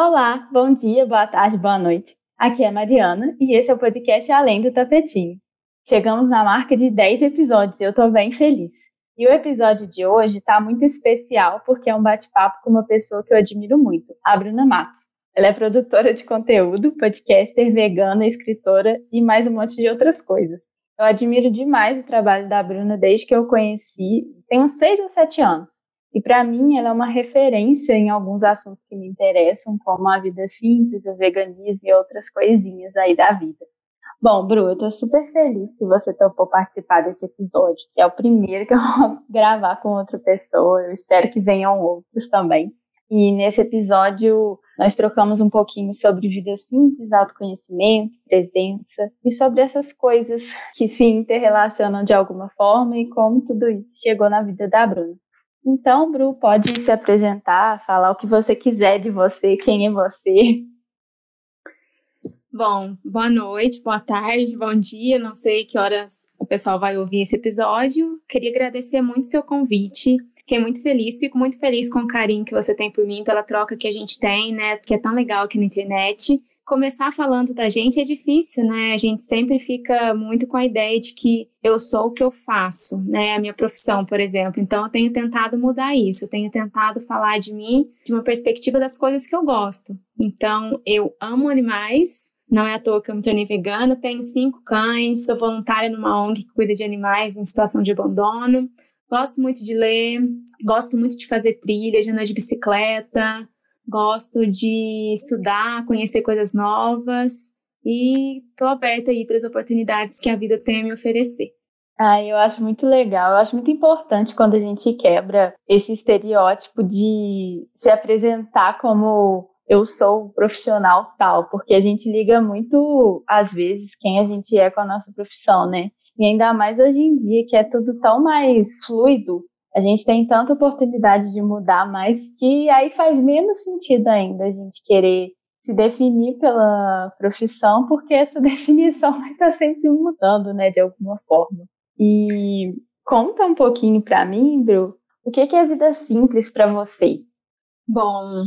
Olá, bom dia, boa tarde, boa noite. Aqui é a Mariana e esse é o podcast Além do Tapetinho. Chegamos na marca de 10 episódios e eu tô bem feliz. E o episódio de hoje tá muito especial porque é um bate-papo com uma pessoa que eu admiro muito, a Bruna Matos. Ela é produtora de conteúdo, podcaster, vegana, escritora e mais um monte de outras coisas. Eu admiro demais o trabalho da Bruna desde que eu conheci, tem uns 6 ou 7 anos. E para mim ela é uma referência em alguns assuntos que me interessam, como a vida simples, o veganismo e outras coisinhas aí da vida. Bom, Bru, eu tô super feliz que você topou participar desse episódio, que é o primeiro que eu vou gravar com outra pessoa. Eu espero que venham outros também. E nesse episódio nós trocamos um pouquinho sobre vida simples, autoconhecimento, presença e sobre essas coisas que se interrelacionam de alguma forma e como tudo isso chegou na vida da Bruna. Então, Bru, pode se apresentar, falar o que você quiser de você, quem é você. Bom, boa noite, boa tarde, bom dia, não sei que horas o pessoal vai ouvir esse episódio. Queria agradecer muito seu convite. Fiquei muito feliz, fico muito feliz com o carinho que você tem por mim, pela troca que a gente tem, né? Que é tão legal aqui na internet começar falando da gente é difícil, né? A gente sempre fica muito com a ideia de que eu sou o que eu faço, né? A minha profissão, por exemplo. Então, eu tenho tentado mudar isso, eu tenho tentado falar de mim de uma perspectiva das coisas que eu gosto. Então, eu amo animais, não é à toa que eu me tornei vegana, tenho cinco cães, sou voluntária numa ONG que cuida de animais em situação de abandono. Gosto muito de ler, gosto muito de fazer trilha, de andar de bicicleta, gosto de estudar, conhecer coisas novas e estou aberta aí para as oportunidades que a vida tem a me oferecer. Ah, eu acho muito legal, eu acho muito importante quando a gente quebra esse estereótipo de se apresentar como eu sou profissional tal, porque a gente liga muito, às vezes, quem a gente é com a nossa profissão, né? E ainda mais hoje em dia, que é tudo tão mais fluido, a gente tem tanta oportunidade de mudar, mas que aí faz menos sentido ainda a gente querer se definir pela profissão, porque essa definição vai estar sempre mudando, né, de alguma forma. E conta um pouquinho para mim, Bru, o que é vida simples para você? Bom,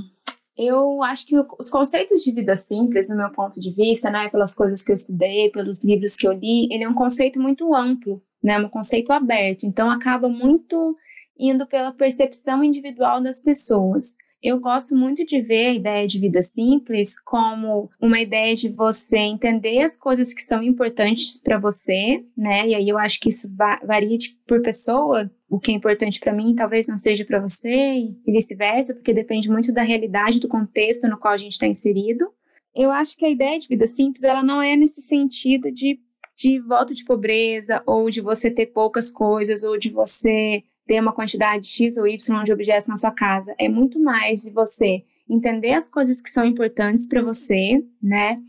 eu acho que os conceitos de vida simples, no meu ponto de vista, né, pelas coisas que eu estudei, pelos livros que eu li, ele é um conceito muito amplo, né, um conceito aberto. Então acaba muito indo pela percepção individual das pessoas. Eu gosto muito de ver a ideia de vida simples como uma ideia de você entender as coisas que são importantes para você, né? E aí eu acho que isso varia de, por pessoa. O que é importante para mim talvez não seja para você e vice-versa, porque depende muito da realidade, do contexto no qual a gente está inserido. Eu acho que a ideia de vida simples ela não é nesse sentido de de volta de pobreza, ou de você ter poucas coisas, ou de você ter uma quantidade X ou Y de objetos na sua casa. É muito mais de você entender as coisas que são importantes para você, né?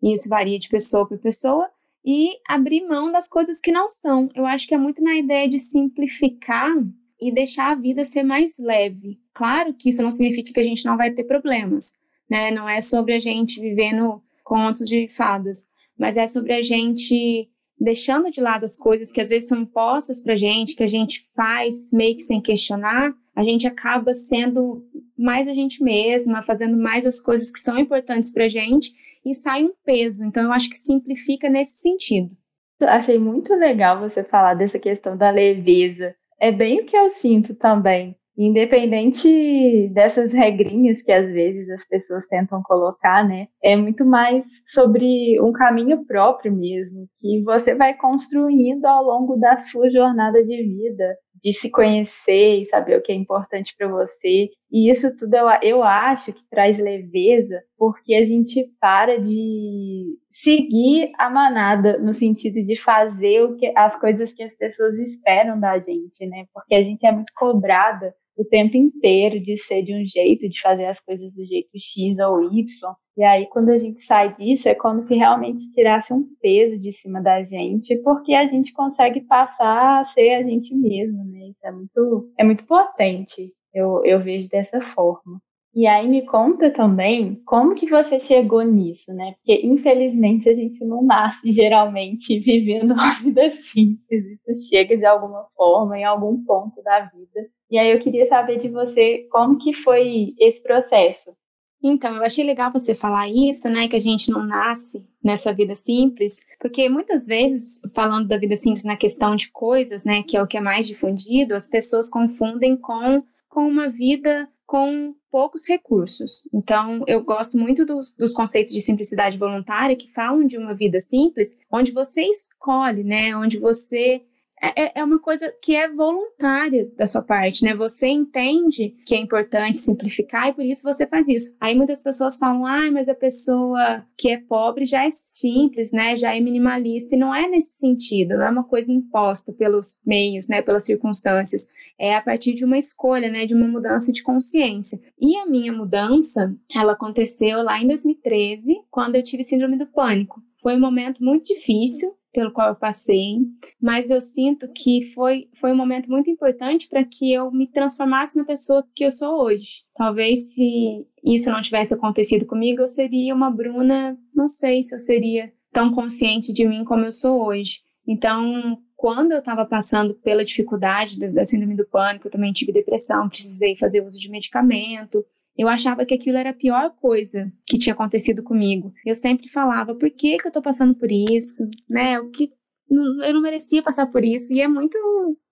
E isso varia de pessoa para pessoa. E abrir mão das coisas que não são. Eu acho que é muito na ideia de simplificar e deixar a vida ser mais leve. Claro que isso não significa que a gente não vai ter problemas, né? Não é sobre a gente viver no conto de fadas, mas é sobre a gente deixando de lado as coisas que às vezes são impostas pra gente, que a gente faz meio que sem questionar, a gente acaba sendo mais a gente mesma, fazendo mais as coisas que são importantes pra gente e sai um peso. Então eu acho que simplifica nesse sentido. Achei muito legal você falar dessa questão da leveza. É bem o que eu sinto também. Independente dessas regrinhas que às vezes as pessoas tentam colocar, né? É muito mais sobre um caminho próprio mesmo, que você vai construindo ao longo da sua jornada de vida, de se conhecer e saber o que é importante para você. E isso tudo eu, eu acho que traz leveza, porque a gente para de seguir a manada no sentido de fazer o que as coisas que as pessoas esperam da gente, né? Porque a gente é muito cobrada o tempo inteiro de ser de um jeito, de fazer as coisas do jeito X ou Y. E aí, quando a gente sai disso, é como se realmente tirasse um peso de cima da gente, porque a gente consegue passar a ser a gente mesmo, né? Isso é muito, é muito potente. Eu, eu vejo dessa forma. E aí me conta também como que você chegou nisso, né? Porque infelizmente a gente não nasce geralmente vivendo uma vida simples. Isso chega de alguma forma em algum ponto da vida. E aí eu queria saber de você como que foi esse processo Então, eu achei legal você falar isso, né? Que a gente não nasce nessa vida simples, porque muitas vezes, falando da vida simples na questão de coisas, né? Que é o que é mais difundido, as pessoas confundem com, com uma vida com poucos recursos. Então, eu gosto muito dos, dos, conceitos de simplicidade voluntária que falam de uma vida simples, onde você escolhe, né? Onde você é, é, é uma coisa que é voluntária da sua parte, né? Você entende que é importante simplificar e por isso você faz isso. Aí muitas pessoas falam, ah, mas a pessoa que é pobre já é simples, né? Já é minimalista e não é nesse sentido, não é uma coisa imposta pelos meios, né? Pelas circunstâncias. É a partir de uma escolha, né? De uma mudança de consciência. E a minha mudança, ela aconteceu lá em 2013, quando eu tive síndrome do pânico. Foi um momento muito difícil, pelo qual eu passei, mas eu sinto que foi, foi um momento muito importante para que eu me transformasse na pessoa que eu sou hoje. Talvez se isso não tivesse acontecido comigo, eu seria uma Bruna, não sei se eu seria tão consciente de mim como eu sou hoje. Então, quando eu estava passando pela dificuldade da síndrome do pânico, eu também tive depressão, precisei fazer uso de medicamento. Eu achava que aquilo era a pior coisa que tinha acontecido comigo. Eu sempre falava, por que, que eu tô passando por isso? Né? O que eu não merecia passar por isso. E é muito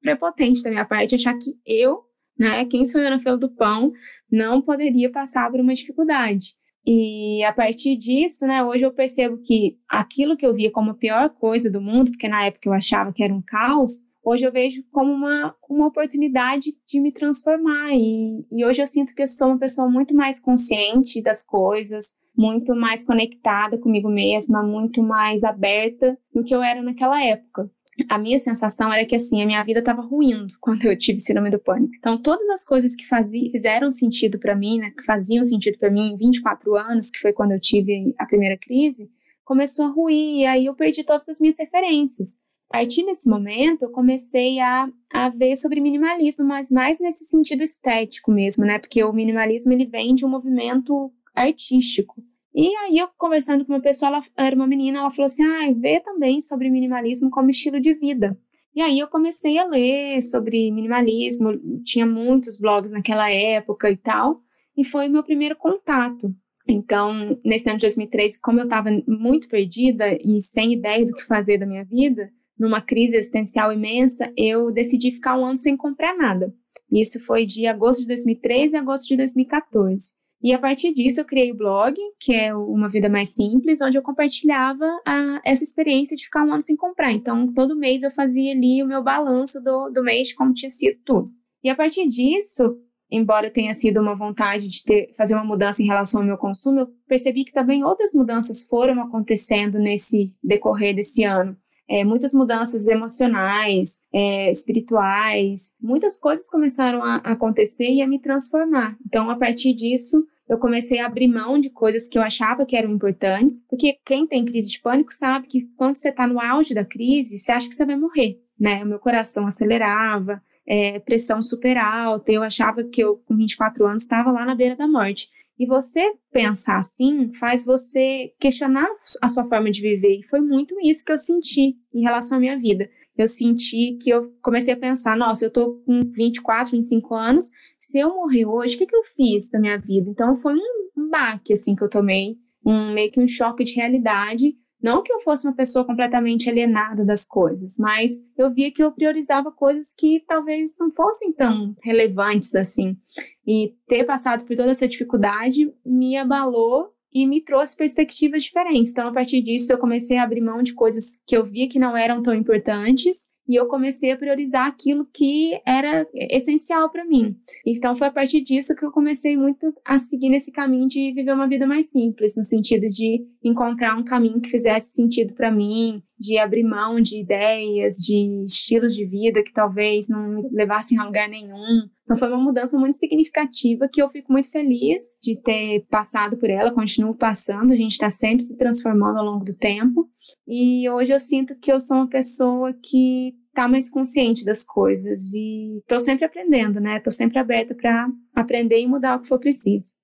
prepotente da minha parte achar que eu, né, quem sou eu na fila do pão, não poderia passar por uma dificuldade. E a partir disso, né, hoje eu percebo que aquilo que eu via como a pior coisa do mundo, porque na época eu achava que era um caos, hoje eu vejo como uma, uma oportunidade de me transformar. E, e hoje eu sinto que eu sou uma pessoa muito mais consciente das coisas, muito mais conectada comigo mesma, muito mais aberta do que eu era naquela época. A minha sensação era que assim, a minha vida estava ruindo quando eu tive síndrome do pânico. Então, todas as coisas que fazia, fizeram sentido para mim, né, que faziam sentido para mim em 24 anos, que foi quando eu tive a primeira crise, começou a ruir e aí eu perdi todas as minhas referências. A partir desse momento, eu comecei a, a ver sobre minimalismo, mas mais nesse sentido estético mesmo, né? Porque o minimalismo ele vem de um movimento artístico. E aí, eu conversando com uma pessoa, ela era uma menina, ela falou assim: ah, vê também sobre minimalismo como estilo de vida. E aí eu comecei a ler sobre minimalismo, tinha muitos blogs naquela época e tal, e foi meu primeiro contato. Então, nesse ano de 2013, como eu estava muito perdida e sem ideia do que fazer da minha vida, numa crise existencial imensa, eu decidi ficar um ano sem comprar nada. Isso foi de agosto de 2013 a agosto de 2014. E a partir disso eu criei o blog, que é Uma Vida Mais Simples, onde eu compartilhava a, essa experiência de ficar um ano sem comprar. Então, todo mês eu fazia ali o meu balanço do, do mês como tinha sido tudo. E a partir disso, embora tenha sido uma vontade de ter, fazer uma mudança em relação ao meu consumo, eu percebi que também outras mudanças foram acontecendo nesse decorrer desse ano é, muitas mudanças emocionais, é, espirituais, muitas coisas começaram a acontecer e a me transformar. Então, a partir disso, eu comecei a abrir mão de coisas que eu achava que eram importantes, porque quem tem crise de pânico sabe que quando você está no auge da crise, você acha que você vai morrer, né? O meu coração acelerava, é, pressão super alta, eu achava que eu, com 24 anos, estava lá na beira da morte. E você pensar assim faz você questionar a sua forma de viver. E foi muito isso que eu senti em relação à minha vida. Eu senti que eu comecei a pensar: nossa, eu tô com 24, 25 anos, se eu morrer hoje, o que, que eu fiz da minha vida? Então foi um, baque assim que eu tomei, um meio que um choque de realidade não que eu fosse uma pessoa completamente alienada das coisas, mas eu via que eu priorizava coisas que talvez não fossem tão relevantes assim. E ter passado por toda essa dificuldade me abalou e me trouxe perspectivas diferentes. Então, a partir disso, eu comecei a abrir mão de coisas que eu via que não eram tão importantes e eu comecei a priorizar aquilo que era essencial para mim. Então foi a partir disso que eu comecei muito a seguir nesse caminho de viver uma vida mais simples, no sentido de encontrar um caminho que fizesse sentido para mim, de abrir mão de ideias, de estilos de vida que talvez não me levassem a lugar nenhum. Então foi uma mudança muito significativa que eu fico muito feliz de ter passado por ela, continuo passando, a gente está sempre se transformando ao longo do tempo. E hoje eu sinto que eu sou uma pessoa que está mais consciente das coisas e estou sempre aprendendo, né? Estou sempre aberta para aprender e mudar o que for preciso.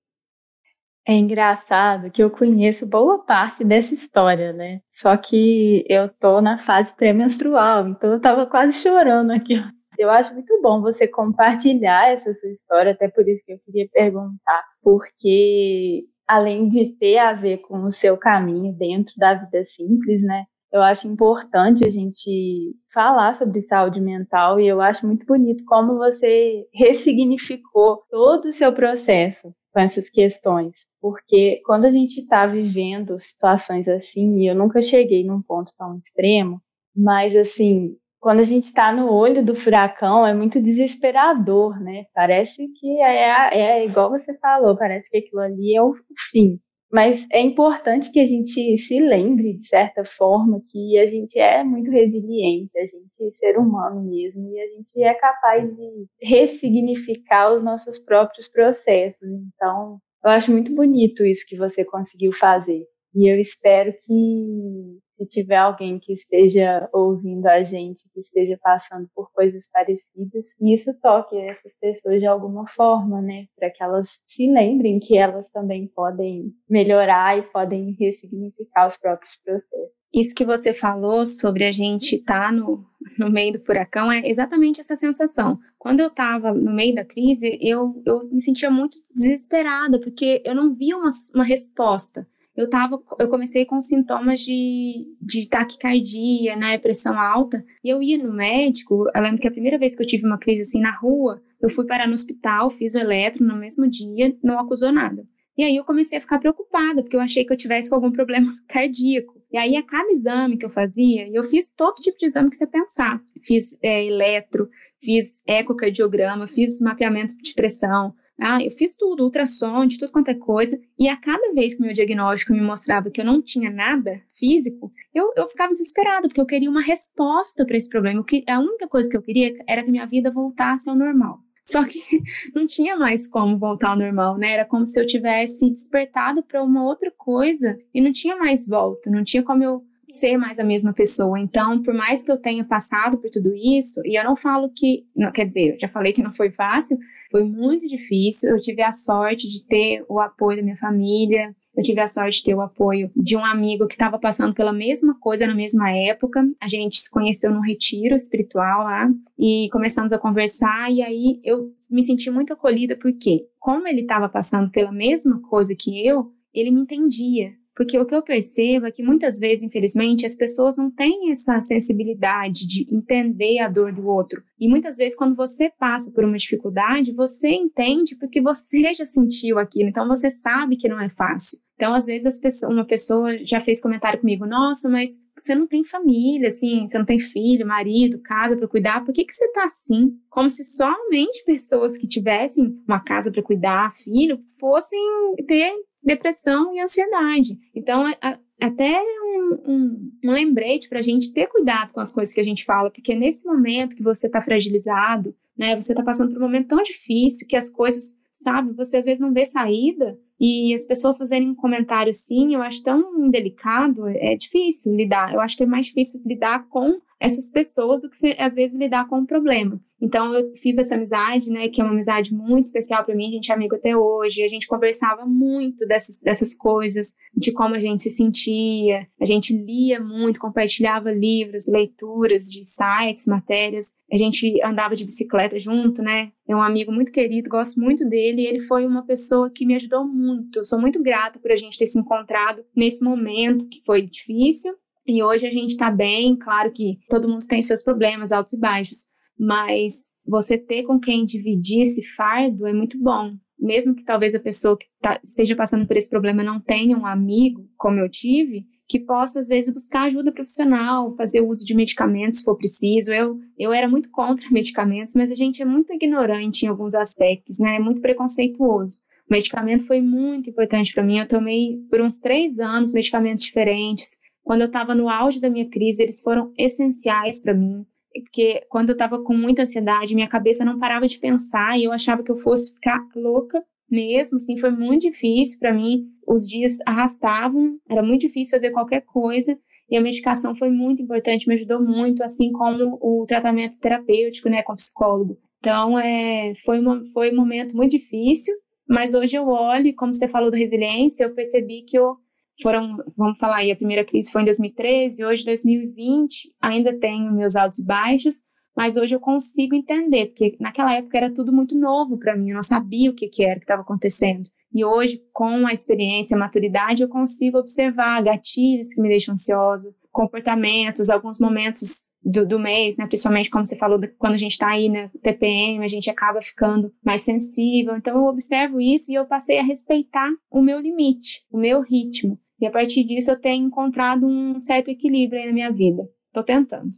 É engraçado que eu conheço boa parte dessa história, né? Só que eu tô na fase pré-menstrual, então eu tava quase chorando aqui. Eu acho muito bom você compartilhar essa sua história, até por isso que eu queria perguntar, porque além de ter a ver com o seu caminho dentro da vida simples, né? Eu acho importante a gente falar sobre saúde mental e eu acho muito bonito como você ressignificou todo o seu processo com essas questões, porque quando a gente está vivendo situações assim, e eu nunca cheguei num ponto tão extremo, mas assim, quando a gente está no olho do furacão, é muito desesperador, né? Parece que é, é igual você falou, parece que aquilo ali é o fim. Mas é importante que a gente se lembre, de certa forma, que a gente é muito resiliente, a gente é ser humano mesmo, e a gente é capaz de ressignificar os nossos próprios processos. Então, eu acho muito bonito isso que você conseguiu fazer. E eu espero que se tiver alguém que esteja ouvindo a gente, que esteja passando por coisas parecidas, e isso toque essas pessoas de alguma forma, né? Para que elas se lembrem que elas também podem melhorar e podem ressignificar os próprios processos. Isso que você falou sobre a gente estar tá no, no meio do furacão é exatamente essa sensação. Quando eu estava no meio da crise, eu, eu me sentia muito desesperada, porque eu não via uma, uma resposta eu tava, eu comecei com sintomas de, de taquicardia, né, pressão alta, e eu ia no médico, eu lembro que a primeira vez que eu tive uma crise assim na rua, eu fui parar no hospital, fiz o eletro no mesmo dia, não acusou nada. E aí eu comecei a ficar preocupada, porque eu achei que eu tivesse com algum problema cardíaco. E aí, a cada exame que eu fazia, eu fiz todo tipo de exame que você pensar. Fiz é, eletro, fiz ecocardiograma, fiz mapeamento de pressão, ah, eu fiz tudo, ultrassom, de tudo quanto é coisa, e a cada vez que meu diagnóstico me mostrava que eu não tinha nada físico, eu, eu ficava desesperada, porque eu queria uma resposta para esse problema. Que, a única coisa que eu queria era que minha vida voltasse ao normal. Só que não tinha mais como voltar ao normal, né? Era como se eu tivesse despertado para uma outra coisa e não tinha mais volta, não tinha como eu ser mais a mesma pessoa. Então, por mais que eu tenha passado por tudo isso, e eu não falo que, não, quer dizer, eu já falei que não foi fácil, foi muito difícil. Eu tive a sorte de ter o apoio da minha família, eu tive a sorte de ter o apoio de um amigo que estava passando pela mesma coisa na mesma época. A gente se conheceu num retiro espiritual lá e começamos a conversar. E aí eu me senti muito acolhida, porque, como ele estava passando pela mesma coisa que eu, ele me entendia. Porque o que eu percebo é que muitas vezes, infelizmente, as pessoas não têm essa sensibilidade de entender a dor do outro. E muitas vezes, quando você passa por uma dificuldade, você entende porque você já sentiu aquilo. Então, você sabe que não é fácil. Então, às vezes, pessoas, uma pessoa já fez comentário comigo: Nossa, mas você não tem família, assim, você não tem filho, marido, casa para cuidar, por que, que você tá assim? Como se somente pessoas que tivessem uma casa para cuidar, filho, fossem ter depressão e ansiedade. Então, a, até um, um, um lembrete para a gente ter cuidado com as coisas que a gente fala, porque nesse momento que você está fragilizado, né, você está passando por um momento tão difícil que as coisas, sabe, você às vezes não vê saída e as pessoas fazerem um comentário assim, eu acho tão indelicado, é difícil lidar. Eu acho que é mais difícil lidar com essas pessoas do que às vezes lidar com o problema. Então eu fiz essa amizade, né, que é uma amizade muito especial para mim, a gente é amigo até hoje, a gente conversava muito dessas, dessas coisas, de como a gente se sentia, a gente lia muito, compartilhava livros, leituras de sites, matérias, a gente andava de bicicleta junto, né, é um amigo muito querido, gosto muito dele, e ele foi uma pessoa que me ajudou muito, eu sou muito grata por a gente ter se encontrado nesse momento que foi difícil, e hoje a gente está bem, claro que todo mundo tem seus problemas, altos e baixos, mas você ter com quem dividir esse fardo é muito bom. Mesmo que talvez a pessoa que tá, esteja passando por esse problema não tenha um amigo, como eu tive, que possa, às vezes, buscar ajuda profissional, fazer uso de medicamentos se for preciso. Eu, eu era muito contra medicamentos, mas a gente é muito ignorante em alguns aspectos, né? É muito preconceituoso. O medicamento foi muito importante para mim. Eu tomei por uns três anos medicamentos diferentes. Quando eu estava no auge da minha crise, eles foram essenciais para mim porque quando eu estava com muita ansiedade, minha cabeça não parava de pensar e eu achava que eu fosse ficar louca mesmo, assim, foi muito difícil para mim. Os dias arrastavam, era muito difícil fazer qualquer coisa e a medicação foi muito importante, me ajudou muito, assim como o tratamento terapêutico, né, com psicólogo. Então, é, foi, uma, foi um momento muito difícil, mas hoje eu olho, como você falou da resiliência, eu percebi que eu foram, vamos falar aí, a primeira crise foi em 2013, hoje 2020, ainda tenho meus altos e baixos, mas hoje eu consigo entender, porque naquela época era tudo muito novo para mim, eu não sabia o que, que era que estava acontecendo. E hoje, com a experiência, a maturidade, eu consigo observar gatilhos que me deixam ansiosa, comportamentos, alguns momentos do, do mês, né? Principalmente como você falou, quando a gente está aí na TPM, a gente acaba ficando mais sensível. Então eu observo isso e eu passei a respeitar o meu limite, o meu ritmo. E a partir disso eu tenho encontrado um certo equilíbrio aí na minha vida. Estou tentando.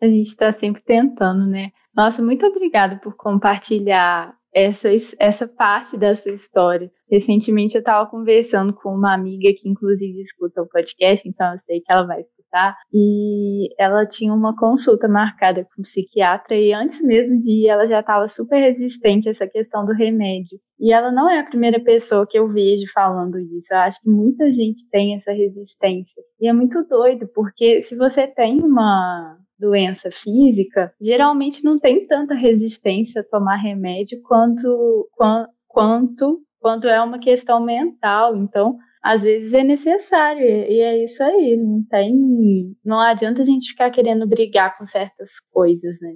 A gente está sempre tentando, né? Nossa, muito obrigada por compartilhar essa, essa parte da sua história. Recentemente eu estava conversando com uma amiga que inclusive escuta o podcast, então eu sei que ela vai escutar, e ela tinha uma consulta marcada com um psiquiatra e antes mesmo de ir ela já estava super resistente a essa questão do remédio. E ela não é a primeira pessoa que eu vejo falando isso. Eu acho que muita gente tem essa resistência. E é muito doido, porque se você tem uma doença física, geralmente não tem tanta resistência a tomar remédio quanto, quanto, quanto é uma questão mental. Então, às vezes é necessário, e é isso aí, não tem. Não adianta a gente ficar querendo brigar com certas coisas, né?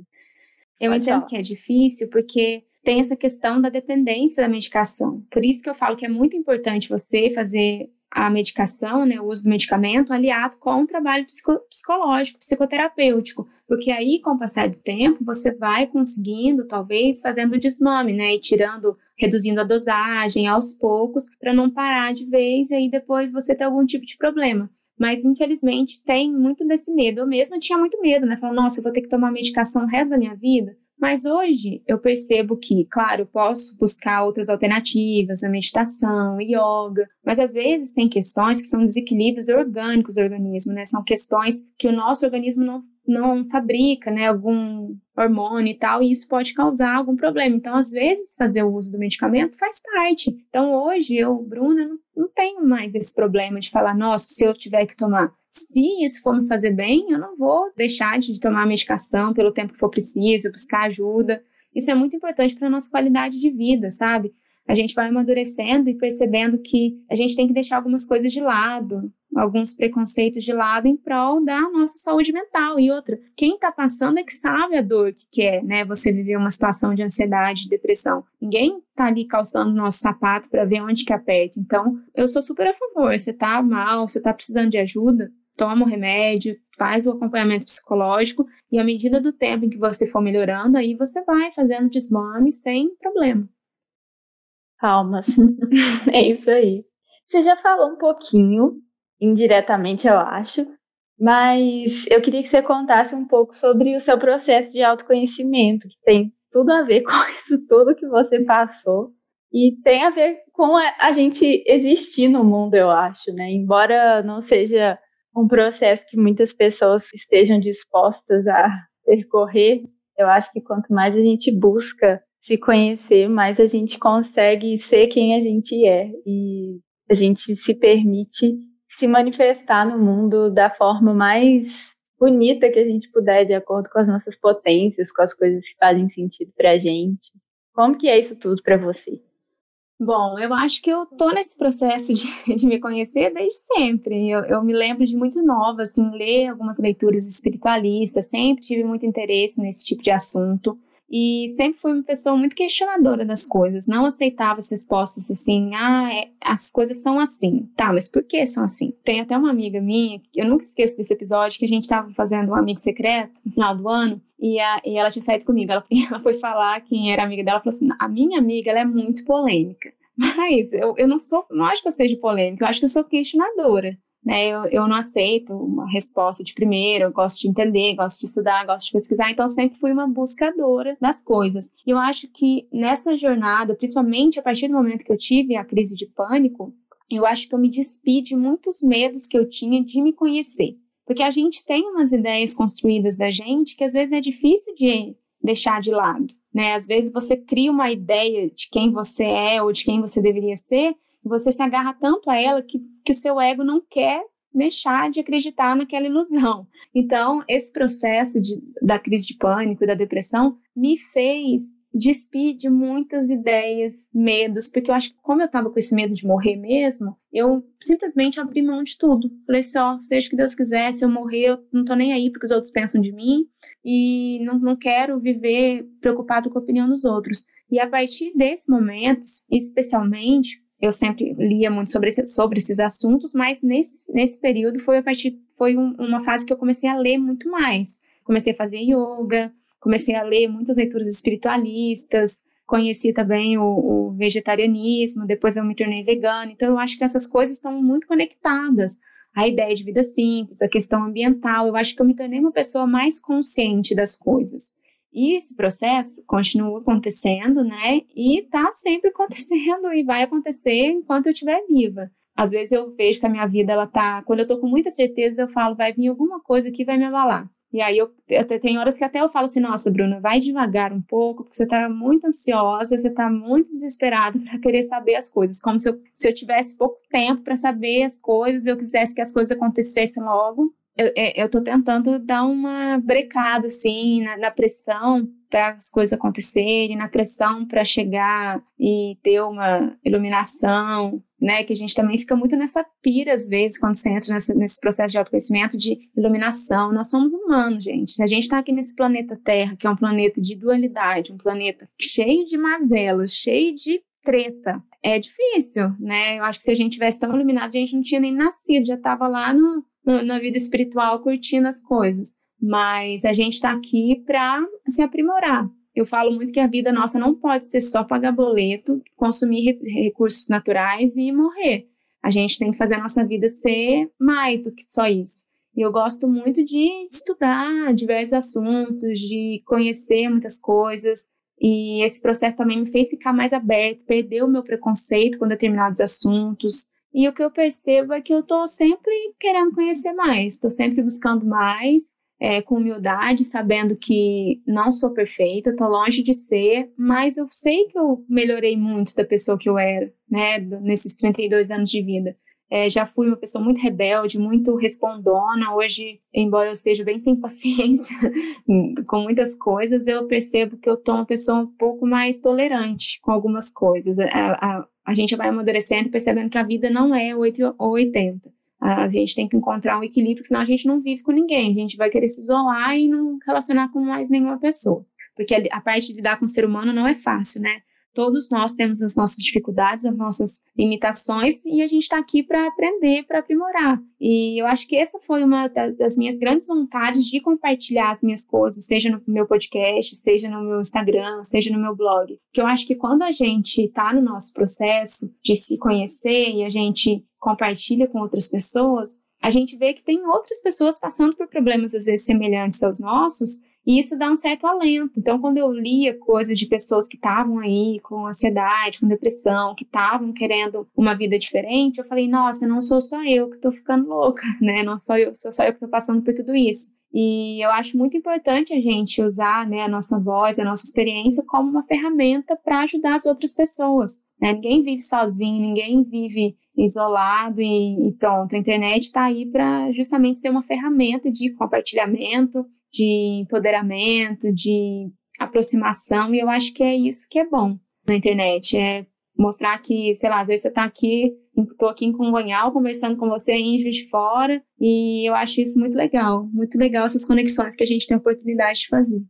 Eu Pode entendo falar. que é difícil, porque tem essa questão da dependência da medicação. Por isso que eu falo que é muito importante você fazer a medicação, né, o uso do medicamento, aliado com um trabalho psico psicológico, psicoterapêutico, porque aí, com o passar do tempo, você vai conseguindo, talvez, fazendo o desmame, né, e tirando, reduzindo a dosagem aos poucos, para não parar de vez e aí depois você ter algum tipo de problema. Mas, infelizmente, tem muito desse medo. Eu mesma tinha muito medo, né? Falando, nossa, eu vou ter que tomar medicação o resto da minha vida. Mas hoje eu percebo que, claro, posso buscar outras alternativas, a meditação, yoga, mas às vezes tem questões que são desequilíbrios orgânicos do organismo, né? São questões que o nosso organismo não, não fabrica, né? Algum hormônio e tal, e isso pode causar algum problema. Então, às vezes, fazer o uso do medicamento faz parte. Então, hoje, eu, Bruna, não, não tenho mais esse problema de falar, nossa, se eu tiver que tomar se isso for me fazer bem, eu não vou deixar de tomar a medicação pelo tempo que for preciso, buscar ajuda. Isso é muito importante para a nossa qualidade de vida, sabe? A gente vai amadurecendo e percebendo que a gente tem que deixar algumas coisas de lado, alguns preconceitos de lado em prol da nossa saúde mental. E outra, quem está passando é que sabe a dor que é, né? Você viver uma situação de ansiedade, de depressão. Ninguém está ali calçando nosso sapato para ver onde que aperta. Então, eu sou super a favor. Você está mal, você está precisando de ajuda, toma o remédio, faz o acompanhamento psicológico e à medida do tempo em que você for melhorando, aí você vai fazendo desmame sem problema. Palmas. é isso aí. Você já falou um pouquinho, indiretamente eu acho, mas eu queria que você contasse um pouco sobre o seu processo de autoconhecimento, que tem tudo a ver com isso tudo que você passou e tem a ver com a, gente existir no mundo, eu acho, né? Embora não seja um processo que muitas pessoas estejam dispostas a percorrer. Eu acho que quanto mais a gente busca se conhecer, mais a gente consegue ser quem a gente é e a gente se permite se manifestar no mundo da forma mais bonita que a gente puder, de acordo com as nossas potências, com as coisas que fazem sentido pra gente. Como que é isso tudo para você? Bom, eu acho que eu tô nesse processo de, de me conhecer desde sempre. Eu, eu, me lembro de muito nova, assim, ler algumas leituras espiritualistas, sempre tive muito interesse nesse tipo de assunto. E sempre fui uma pessoa muito questionadora das coisas, não aceitava as respostas assim, ah, é, as coisas são assim. Tá, mas por que são assim? Tem até uma amiga minha, eu nunca esqueço desse episódio, que a gente tava fazendo um amigo secreto no final do ano, e, a, e ela tinha saído comigo. Ela, ela foi falar quem era amiga dela, falou assim: a minha amiga ela é muito polêmica. Mas eu, eu não sou, não acho que eu seja polêmica, eu acho que eu sou questionadora né? Eu, eu não aceito uma resposta de primeira, eu gosto de entender, gosto de estudar, gosto de pesquisar, então sempre fui uma buscadora das coisas. E eu acho que nessa jornada, principalmente a partir do momento que eu tive a crise de pânico, eu acho que eu me despi de muitos medos que eu tinha de me conhecer. Porque a gente tem umas ideias construídas da gente que às vezes é difícil de deixar de lado, né? Às vezes você cria uma ideia de quem você é ou de quem você deveria ser, você se agarra tanto a ela que, que o seu ego não quer deixar de acreditar naquela ilusão. Então, esse processo de, da crise de pânico e da depressão me fez despir de muitas ideias, medos, porque eu acho que como eu estava com esse medo de morrer mesmo, eu simplesmente abri mão de tudo. Falei só, assim, seja o que Deus quiser, se eu morrer, eu não tô nem aí porque os outros pensam de mim e não, não quero viver preocupado com a opinião dos outros. E a partir desse momento, especialmente, eu sempre lia muito sobre, esse, sobre esses assuntos, mas nesse, nesse período foi a partir foi um, uma fase que eu comecei a ler muito mais. Comecei a fazer yoga, comecei a ler muitas leituras espiritualistas, conheci também o, o vegetarianismo, depois eu me tornei vegana. Então eu acho que essas coisas estão muito conectadas. A ideia de vida simples, a questão ambiental, eu acho que eu me tornei uma pessoa mais consciente das coisas. E esse processo continua acontecendo, né? E tá sempre acontecendo e vai acontecer enquanto eu estiver viva. Às vezes eu vejo que a minha vida, ela tá. Quando eu tô com muita certeza, eu falo, vai vir alguma coisa que vai me abalar. E aí eu até tem horas que até eu falo assim, nossa, Bruna, vai devagar um pouco, porque você tá muito ansiosa, você tá muito desesperada para querer saber as coisas, como se eu, se eu tivesse pouco tempo para saber as coisas, eu quisesse que as coisas acontecessem logo. Eu, é, eu tô tentando dar uma brecada, assim, na, na pressão para as coisas acontecerem, na pressão para chegar e ter uma iluminação, né? Que a gente também fica muito nessa pira, às vezes, quando você entra nesse, processo de autoconhecimento, de iluminação. Nós somos humanos, gente. A gente está aqui nesse planeta Terra, que é um planeta de dualidade, um planeta cheio de mazelas, cheio de treta. É difícil, né? Eu acho que se a gente tivesse tão iluminado, a gente não tinha nem nascido, já estava lá no, na vida espiritual curtindo as coisas. Mas a gente está aqui para se aprimorar. Eu falo muito que a vida nossa não pode ser só pagar boleto, consumir recursos naturais e morrer. A gente tem que fazer a nossa vida ser mais do que só isso. E eu gosto muito de estudar diversos assuntos, de conhecer muitas coisas. E esse processo também me fez ficar mais aberto, perder o meu preconceito com determinados assuntos. E o que eu percebo é que eu estou sempre querendo conhecer mais, estou sempre buscando mais é, com humildade, sabendo que não sou perfeita, estou longe de ser, mas eu sei que eu melhorei muito da pessoa que eu era, né, nesses 32 anos de vida. É, já fui uma pessoa muito rebelde, muito respondona. Hoje, embora eu esteja bem sem paciência com muitas coisas, eu percebo que eu tô uma pessoa um pouco mais tolerante com algumas coisas. A, a, a gente vai amadurecendo e percebendo que a vida não é 8 ou 80 a gente tem que encontrar um equilíbrio, senão a gente não vive com ninguém. A gente vai querer se isolar e não relacionar com mais nenhuma pessoa. Porque a parte de lidar com o ser humano não é fácil, né? Todos nós temos as nossas dificuldades, as nossas limitações, e a gente está aqui para aprender, para aprimorar. E eu acho que essa foi uma das minhas grandes vontades de compartilhar as minhas coisas, seja no meu podcast, seja no meu Instagram, seja no meu blog. Que eu acho que quando a gente está no nosso processo de se conhecer e a gente compartilha com outras pessoas, a gente vê que tem outras pessoas passando por problemas às vezes semelhantes aos nossos, e isso dá um certo alento. Então, quando eu lia coisas de pessoas que estavam aí com ansiedade, com depressão, que estavam querendo uma vida diferente, eu falei, nossa, não sou só eu que estou ficando louca, né? Não sou eu, sou só eu que estou passando por tudo isso. E eu acho muito importante a gente usar né, a nossa voz, a nossa experiência como uma ferramenta para ajudar as outras pessoas. Né? Ninguém vive sozinho, ninguém vive isolado e, e pronto. A internet está aí para justamente ser uma ferramenta de compartilhamento, de empoderamento, de aproximação, e eu acho que é isso que é bom na internet, é mostrar que, sei lá, às vezes você está aqui, estou aqui em Congonhal conversando com você em Juiz de Fora, e eu acho isso muito legal, muito legal essas conexões que a gente tem a oportunidade de fazer.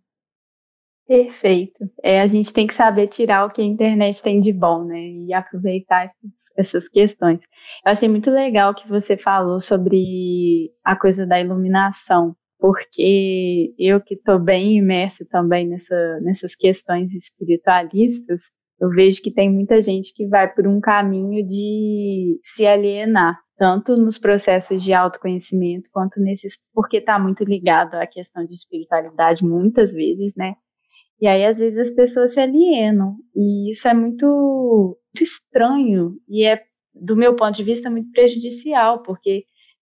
Perfeito. É, a gente tem que saber tirar o que a internet tem de bom, né? E aproveitar essas, essas questões. Eu achei muito legal que você falou sobre a coisa da iluminação, porque eu que estou bem imersa também nessa, nessas questões espiritualistas, eu vejo que tem muita gente que vai por um caminho de se alienar, tanto nos processos de autoconhecimento quanto nesses, porque está muito ligado à questão de espiritualidade muitas vezes, né? E aí, às vezes, as pessoas se alienam. E isso é muito, muito estranho. E é, do meu ponto de vista, muito prejudicial, porque,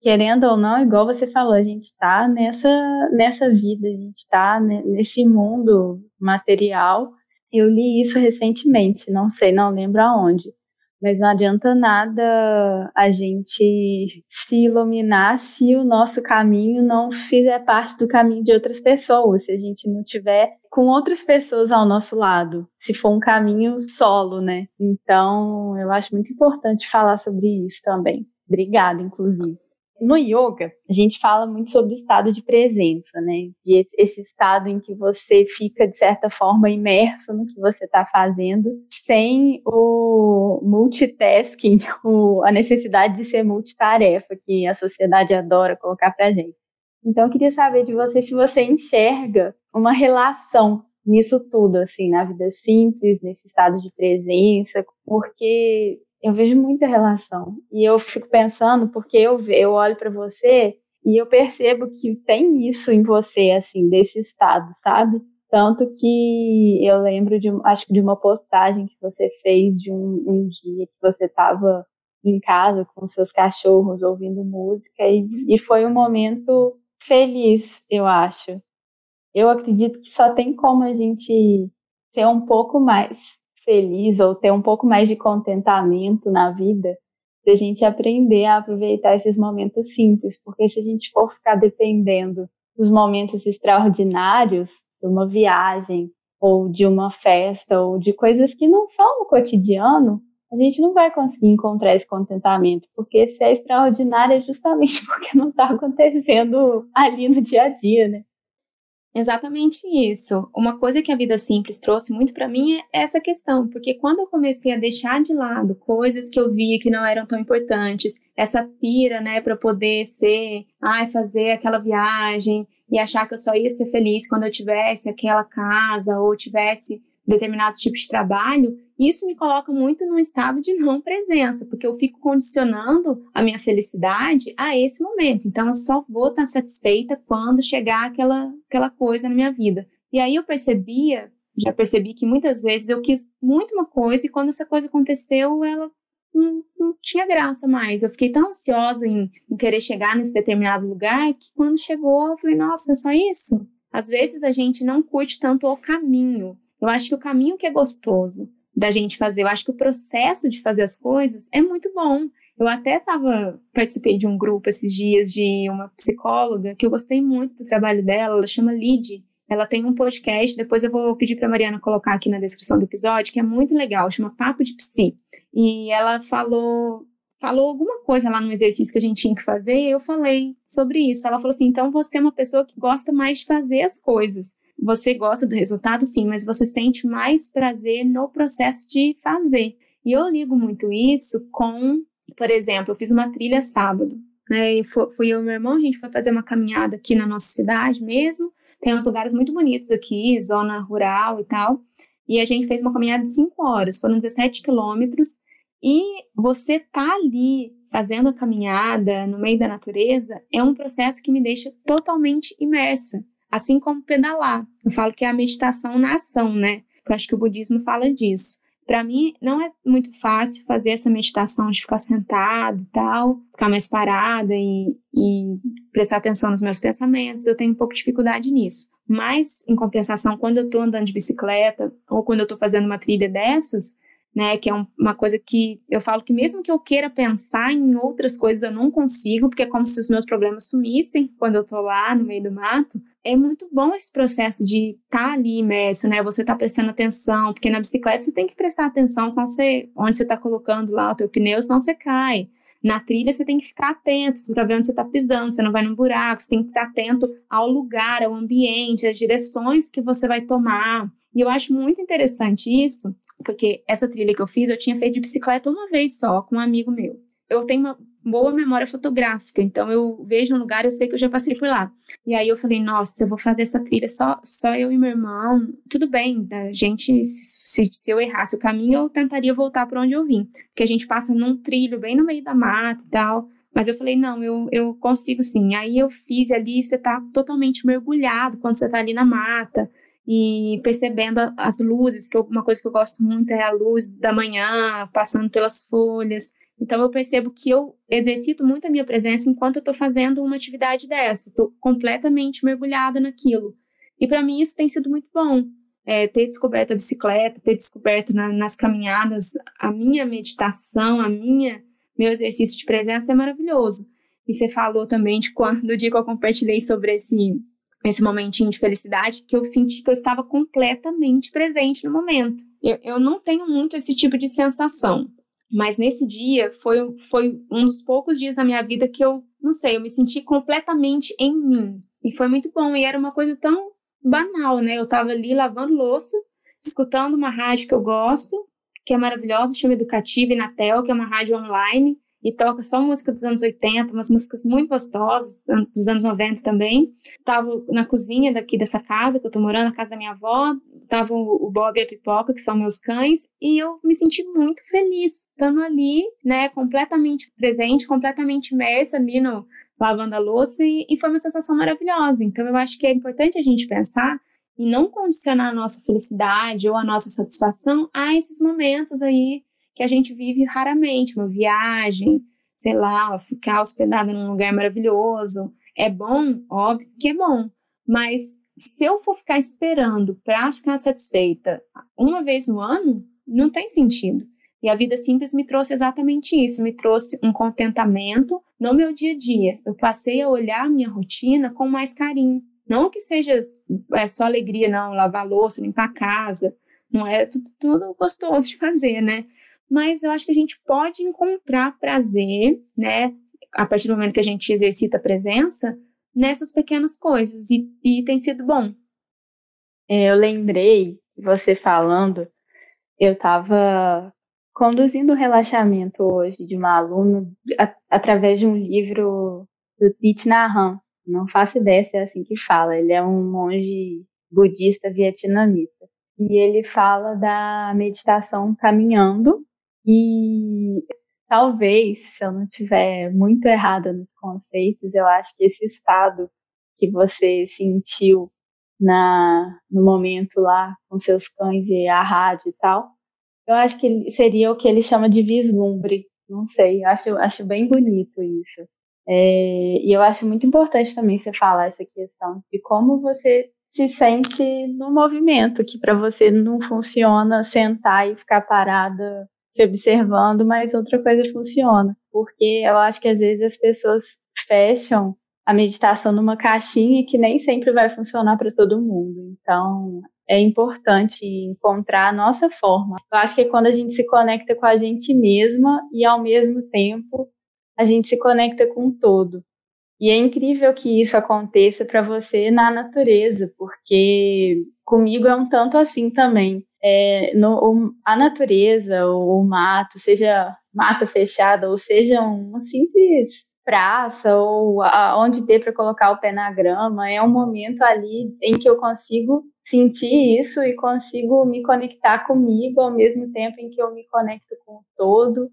querendo ou não, igual você falou, a gente está nessa, nessa vida, a gente está nesse mundo material. Eu li isso recentemente, não sei, não lembro aonde. Mas não adianta nada a gente se iluminar se o nosso caminho não fizer parte do caminho de outras pessoas, se a gente não tiver com outras pessoas ao nosso lado, se for um caminho solo, né? Então, eu acho muito importante falar sobre isso também. Obrigada, inclusive. No yoga, a gente fala muito sobre o estado de presença, né? De esse estado em que você fica, de certa forma, imerso no que você está fazendo, sem o multitasking, o, a necessidade de ser multitarefa, que a sociedade adora colocar para gente. Então, eu queria saber de você se você enxerga uma relação nisso tudo, assim, na vida simples, nesse estado de presença, porque eu vejo muita relação. E eu fico pensando, porque eu, eu olho para você e eu percebo que tem isso em você, assim, desse estado, sabe? Tanto que eu lembro de, acho de uma postagem que você fez de um, um dia que você estava em casa com seus cachorros ouvindo música e, e foi um momento feliz, eu acho. Eu acredito que só tem como a gente ser um pouco mais feliz ou ter um pouco mais de contentamento na vida se a gente aprender a aproveitar esses momentos simples, porque se a gente for ficar dependendo dos momentos extraordinários, de uma viagem, ou de uma festa, ou de coisas que não são no cotidiano, a gente não vai conseguir encontrar esse contentamento, porque se é extraordinário é justamente porque não está acontecendo ali no dia a dia, né? Exatamente isso. Uma coisa que a vida simples trouxe muito para mim é essa questão, porque quando eu comecei a deixar de lado coisas que eu via que não eram tão importantes, essa pira, né, para poder ser, ai, fazer aquela viagem e achar que eu só ia ser feliz quando eu tivesse aquela casa ou tivesse determinado tipo de trabalho, isso me coloca muito num estado de não presença, porque eu fico condicionando a minha felicidade a esse momento. Então, eu só vou estar satisfeita quando chegar aquela, aquela coisa na minha vida. E aí eu percebia, já percebi que muitas vezes eu quis muito uma coisa e quando essa coisa aconteceu, ela não, não tinha graça mais. Eu fiquei tão ansiosa em, em querer chegar nesse determinado lugar que quando chegou, eu falei, nossa, é só isso? Às vezes a gente não curte tanto o caminho, eu acho que o caminho que é gostoso da gente fazer, eu acho que o processo de fazer as coisas é muito bom. Eu até tava, participei de um grupo esses dias de uma psicóloga que eu gostei muito do trabalho dela, ela chama Lid. Ela tem um podcast, depois eu vou pedir para Mariana colocar aqui na descrição do episódio, que é muito legal, chama Papo de Psi. E ela falou falou alguma coisa lá no exercício que a gente tinha que fazer, e eu falei sobre isso. Ela falou assim: "Então você é uma pessoa que gosta mais de fazer as coisas você gosta do resultado, sim, mas você sente mais prazer no processo de fazer. E eu ligo muito isso com, por exemplo, eu fiz uma trilha sábado. Né, e fui eu e meu irmão, a gente foi fazer uma caminhada aqui na nossa cidade mesmo. Tem uns lugares muito bonitos aqui, zona rural e tal. E a gente fez uma caminhada de 5 horas, foram 17 quilômetros. E você tá ali fazendo a caminhada no meio da natureza é um processo que me deixa totalmente imersa. Assim como pedalar. Eu falo que é a meditação na ação, né? Eu acho que o budismo fala disso. Para mim, não é muito fácil fazer essa meditação de ficar sentado e tal, ficar mais parada e, e prestar atenção nos meus pensamentos. Eu tenho um pouco de dificuldade nisso. Mas, em compensação, quando eu estou andando de bicicleta ou quando eu estou fazendo uma trilha dessas, né? Que é um, uma coisa que eu falo que mesmo que eu queira pensar em outras coisas, eu não consigo, porque é como se os meus problemas sumissem quando eu tô lá no meio do mato. É muito bom esse processo de estar tá ali imerso, né? Você tá prestando atenção, porque na bicicleta você tem que prestar atenção, senão você, onde você tá colocando lá o teu pneu, senão você cai. Na trilha você tem que ficar atento para ver onde você está pisando, você não vai no buraco, você tem que estar atento ao lugar, ao ambiente, às direções que você vai tomar. E eu acho muito interessante isso, porque essa trilha que eu fiz, eu tinha feito de bicicleta uma vez só, com um amigo meu. Eu tenho uma boa memória fotográfica, então eu vejo um lugar, eu sei que eu já passei por lá. E aí eu falei, nossa, eu vou fazer essa trilha só, só eu e meu irmão. Tudo bem, a gente, se, se eu errasse o caminho, eu tentaria voltar para onde eu vim. Porque a gente passa num trilho bem no meio da mata e tal. Mas eu falei, não, eu, eu consigo sim. Aí eu fiz ali, você tá totalmente mergulhado quando você tá ali na mata e percebendo as luzes, que uma coisa que eu gosto muito é a luz da manhã passando pelas folhas. Então eu percebo que eu exercito muito a minha presença enquanto eu estou fazendo uma atividade dessa, estou completamente mergulhada naquilo. E para mim isso tem sido muito bom. É, ter descoberto a bicicleta, ter descoberto na, nas caminhadas a minha meditação, a minha meu exercício de presença é maravilhoso. E você falou também de quando do dia que eu compartilhei sobre esse esse momentinho de felicidade, que eu senti que eu estava completamente presente no momento. Eu, eu não tenho muito esse tipo de sensação. Mas nesse dia foi, foi um dos poucos dias na minha vida que eu, não sei, eu me senti completamente em mim. E foi muito bom. E era uma coisa tão banal, né? Eu tava ali lavando louça, escutando uma rádio que eu gosto, que é maravilhosa, chama Educativa Inatel, que é uma rádio online e toca só música dos anos 80, umas músicas muito gostosas, dos anos 90 também. Tava na cozinha daqui dessa casa, que eu tô morando, na casa da minha avó, tava o Bob e a Pipoca, que são meus cães, e eu me senti muito feliz, estando ali, né, completamente presente, completamente imersa ali no lavando a louça, e, e foi uma sensação maravilhosa. Então eu acho que é importante a gente pensar e não condicionar a nossa felicidade ou a nossa satisfação a esses momentos aí que a gente vive raramente, uma viagem, sei lá, ficar hospedada num lugar maravilhoso. É bom? Óbvio que é bom, mas se eu for ficar esperando para ficar satisfeita uma vez no ano, não tem sentido. E a vida simples me trouxe exatamente isso, me trouxe um contentamento no meu dia a dia. Eu passei a olhar minha rotina com mais carinho. Não que seja é, só alegria, não, lavar louça, limpar a casa, não é tudo, tudo gostoso de fazer, né? Mas eu acho que a gente pode encontrar prazer, né, a partir do momento que a gente exercita a presença, nessas pequenas coisas, e, e tem sido bom. É, eu lembrei, você falando, eu estava conduzindo o relaxamento hoje de uma aluna a, através de um livro do Thich Nhat. Não faço ideia se é assim que fala. Ele é um monge budista vietnamita. E ele fala da meditação caminhando e talvez, se eu não tiver muito errada nos conceitos, eu acho que esse estado que você sentiu na no momento lá com seus cães e a rádio e tal, eu acho que seria o que ele chama de vislumbre. Não sei, acho acho bem bonito isso. É, e eu acho muito importante também você falar essa questão de como você se sente no movimento, que para você não funciona sentar e ficar parada se observando, mas outra coisa funciona. Porque eu acho que às vezes as pessoas fecham a meditação numa caixinha que nem sempre vai funcionar para todo mundo. Então, é importante encontrar a nossa forma. Eu acho que é quando a gente se conecta com a gente mesma e, ao mesmo tempo, a gente se conecta com o todo. E é incrível que isso aconteça para você na natureza, porque comigo é um tanto assim também é, no, a natureza, o, o mato, seja mata fechada, ou seja uma simples praça, ou a, onde dê para colocar o pé na grama, é um momento ali em que eu consigo sentir isso e consigo me conectar comigo ao mesmo tempo em que eu me conecto com o todo.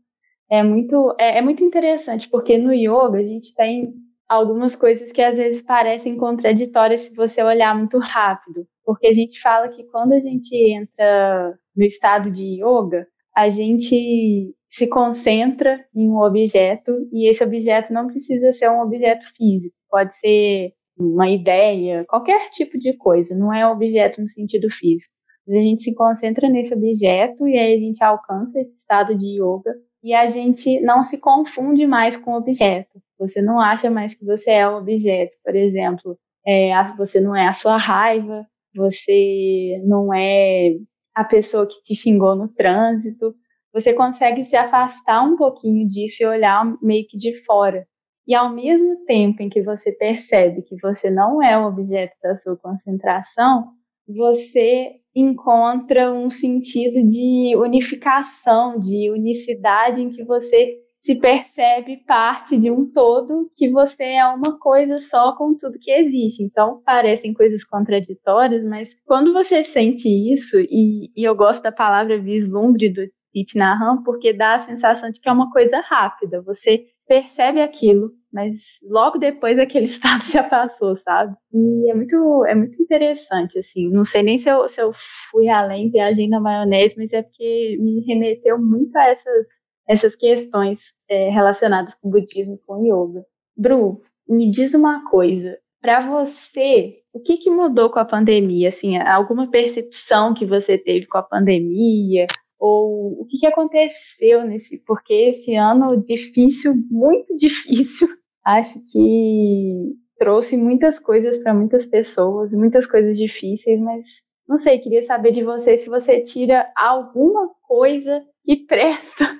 É muito, é, é muito interessante, porque no yoga a gente tem algumas coisas que às vezes parecem contraditórias se você olhar muito rápido porque a gente fala que quando a gente entra no estado de yoga, a gente se concentra em um objeto e esse objeto não precisa ser um objeto físico, pode ser uma ideia, qualquer tipo de coisa, não é um objeto no sentido físico. Mas a gente se concentra nesse objeto e aí a gente alcança esse estado de yoga e a gente não se confunde mais com o objeto. Você não acha mais que você é o objeto. Por exemplo, é, você não é a sua raiva, você não é a pessoa que te xingou no trânsito, você consegue se afastar um pouquinho disso e olhar meio que de fora. E ao mesmo tempo em que você percebe que você não é o objeto da sua concentração, você encontra um sentido de unificação, de unicidade em que você se percebe parte de um todo que você é uma coisa só com tudo que existe. Então, parecem coisas contraditórias, mas quando você sente isso, e, e eu gosto da palavra vislumbre do Itinahan, porque dá a sensação de que é uma coisa rápida. Você percebe aquilo, mas logo depois aquele estado já passou, sabe? E é muito, é muito interessante, assim. Não sei nem se eu, se eu fui além, viajei na maionese, mas é porque me remeteu muito a essas essas questões é, relacionadas com o budismo com o yoga. Bru, me diz uma coisa. Para você, o que, que mudou com a pandemia? Assim, alguma percepção que você teve com a pandemia? Ou o que, que aconteceu nesse? Porque esse ano difícil, muito difícil, acho que trouxe muitas coisas para muitas pessoas, muitas coisas difíceis, mas não sei, queria saber de você se você tira alguma coisa que presta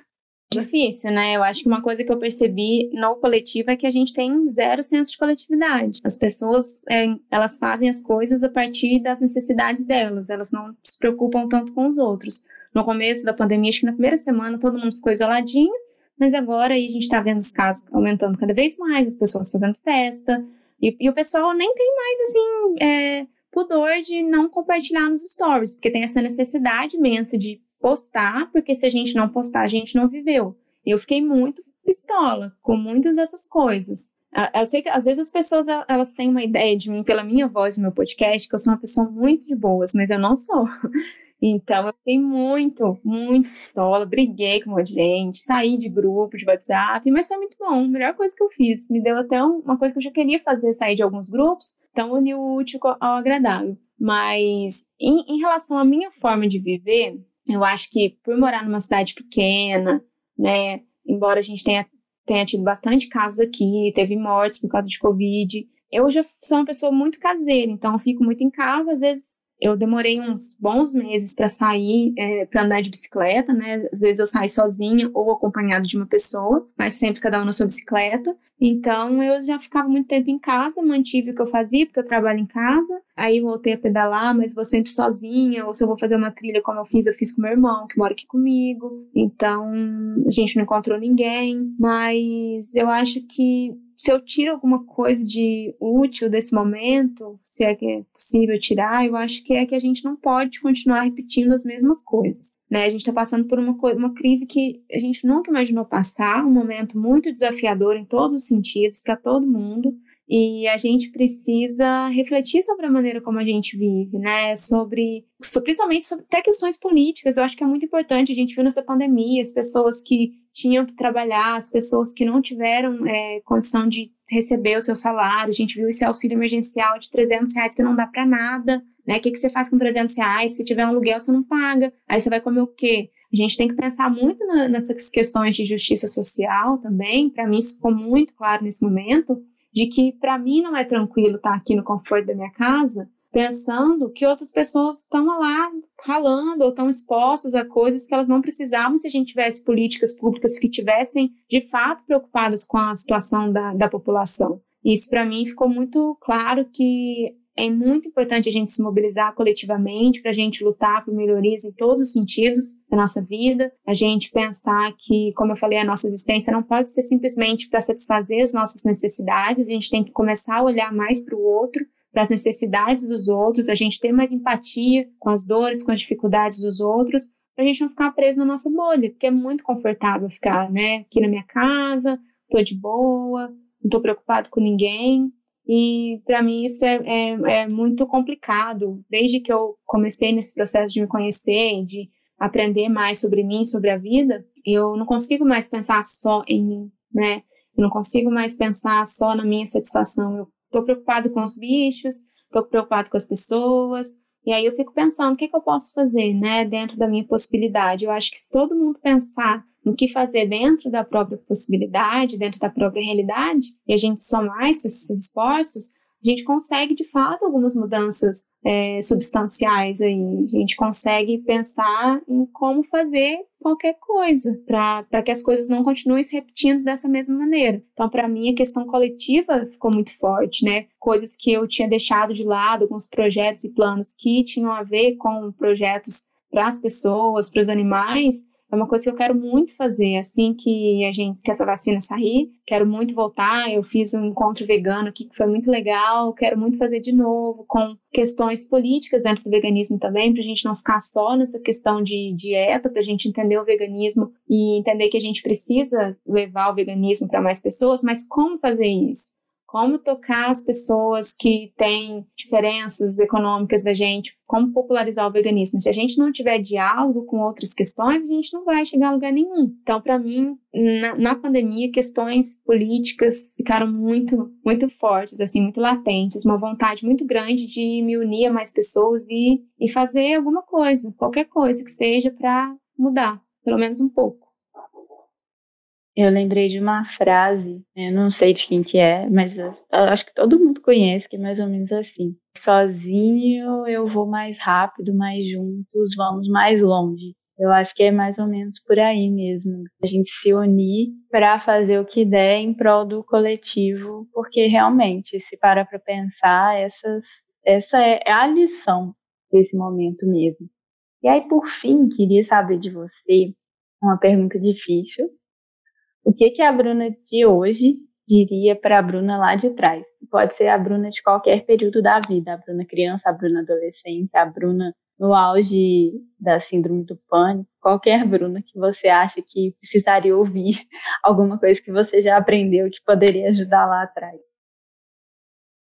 Difícil, né? Eu acho que uma coisa que eu percebi no coletivo é que a gente tem zero senso de coletividade. As pessoas, é, elas fazem as coisas a partir das necessidades delas, elas não se preocupam tanto com os outros. No começo da pandemia, acho que na primeira semana todo mundo ficou isoladinho, mas agora aí a gente está vendo os casos aumentando cada vez mais, as pessoas fazendo festa, e, e o pessoal nem tem mais, assim, é, pudor de não compartilhar nos stories, porque tem essa necessidade imensa de postar, porque se a gente não postar, a gente não viveu. Eu fiquei muito pistola com muitas dessas coisas. Eu sei que às vezes as pessoas elas têm uma ideia de mim pela minha voz no meu podcast, que eu sou uma pessoa muito de boas, mas eu não sou. Então eu fiquei muito, muito pistola, briguei com um monte de gente, saí de grupo de WhatsApp, mas foi muito bom, a melhor coisa que eu fiz. Me deu até uma coisa que eu já queria fazer, sair de alguns grupos, então uniu o útil ao agradável. Mas em, em relação à minha forma de viver, eu acho que por morar numa cidade pequena, né, embora a gente tenha, tenha tido bastante casos aqui, teve mortes por causa de Covid, eu já sou uma pessoa muito caseira, então eu fico muito em casa, às vezes eu demorei uns bons meses para sair, é, para andar de bicicleta, né? Às vezes eu saio sozinha ou acompanhado de uma pessoa, mas sempre cada um na sua bicicleta. Então eu já ficava muito tempo em casa, mantive o que eu fazia, porque eu trabalho em casa. Aí voltei a pedalar, mas vou sempre sozinha, ou se eu vou fazer uma trilha como eu fiz, eu fiz com meu irmão, que mora aqui comigo. Então a gente não encontrou ninguém, mas eu acho que se eu tiro alguma coisa de útil desse momento, se é que é possível tirar, eu acho que é que a gente não pode continuar repetindo as mesmas coisas. Né? A gente está passando por uma, uma crise que a gente nunca imaginou passar, um momento muito desafiador em todos os sentidos, para todo mundo, e a gente precisa refletir sobre a maneira como a gente vive, né? Sobre, principalmente sobre até questões políticas. Eu acho que é muito importante. A gente viu nessa pandemia as pessoas que tinham que trabalhar, as pessoas que não tiveram é, condição de receber o seu salário. A gente viu esse auxílio emergencial de 300 reais que não dá para nada, né? O que, que você faz com 300 reais? Se tiver um aluguel, você não paga. Aí você vai comer o quê? A gente tem que pensar muito na, nessas questões de justiça social também. Para mim, isso ficou muito claro nesse momento, de que para mim não é tranquilo estar aqui no conforto da minha casa, pensando que outras pessoas estão lá ralando ou estão expostas a coisas que elas não precisavam se a gente tivesse políticas públicas que tivessem de fato preocupadas com a situação da, da população. Isso para mim ficou muito claro que é muito importante a gente se mobilizar coletivamente para a gente lutar por melhorias em todos os sentidos da nossa vida, a gente pensar que, como eu falei, a nossa existência não pode ser simplesmente para satisfazer as nossas necessidades, a gente tem que começar a olhar mais para o outro para as necessidades dos outros, a gente ter mais empatia com as dores, com as dificuldades dos outros, para a gente não ficar preso na nossa bolha, porque é muito confortável ficar, né, aqui na minha casa, tô de boa, não tô preocupado com ninguém. E para mim isso é, é, é, muito complicado. Desde que eu comecei nesse processo de me conhecer, de aprender mais sobre mim, sobre a vida, eu não consigo mais pensar só em mim, né? Eu não consigo mais pensar só na minha satisfação. Eu Estou preocupado com os bichos, estou preocupado com as pessoas. E aí eu fico pensando, o que, que eu posso fazer, né, dentro da minha possibilidade? Eu acho que se todo mundo pensar no que fazer dentro da própria possibilidade, dentro da própria realidade, e a gente somar esses esforços, a gente consegue, de fato, algumas mudanças é, substanciais aí. A gente consegue pensar em como fazer qualquer coisa para que as coisas não continuem se repetindo dessa mesma maneira. Então, para mim, a questão coletiva ficou muito forte, né? Coisas que eu tinha deixado de lado, alguns projetos e planos que tinham a ver com projetos para as pessoas, para os animais, é uma coisa que eu quero muito fazer assim que a gente que essa vacina sair. Quero muito voltar. Eu fiz um encontro vegano aqui que foi muito legal. Quero muito fazer de novo com questões políticas dentro do veganismo também, para a gente não ficar só nessa questão de dieta, para a gente entender o veganismo e entender que a gente precisa levar o veganismo para mais pessoas. Mas como fazer isso? Como tocar as pessoas que têm diferenças econômicas da gente, como popularizar o veganismo. Se a gente não tiver diálogo com outras questões, a gente não vai chegar a lugar nenhum. Então, para mim, na, na, pandemia, questões políticas ficaram muito, muito fortes, assim, muito latentes, uma vontade muito grande de me unir a mais pessoas e, e fazer alguma coisa, qualquer coisa que seja para mudar, pelo menos um pouco. Eu lembrei de uma frase, eu não sei de quem que é, mas eu, acho que todo mundo conhece, que é mais ou menos assim. Sozinho eu vou mais rápido, mas juntos vamos mais longe. Eu acho que é mais ou menos por aí mesmo. A gente se unir para fazer o que der em prol do coletivo, porque realmente, se para para pensar, essas, essa é a lição desse momento mesmo. E aí, por fim, queria saber de você uma pergunta difícil. O que, que a Bruna de hoje diria para a Bruna lá de trás? Pode ser a Bruna de qualquer período da vida, a Bruna criança, a Bruna adolescente, a Bruna no auge da síndrome do pânico, qualquer Bruna que você acha que precisaria ouvir alguma coisa que você já aprendeu que poderia ajudar lá atrás.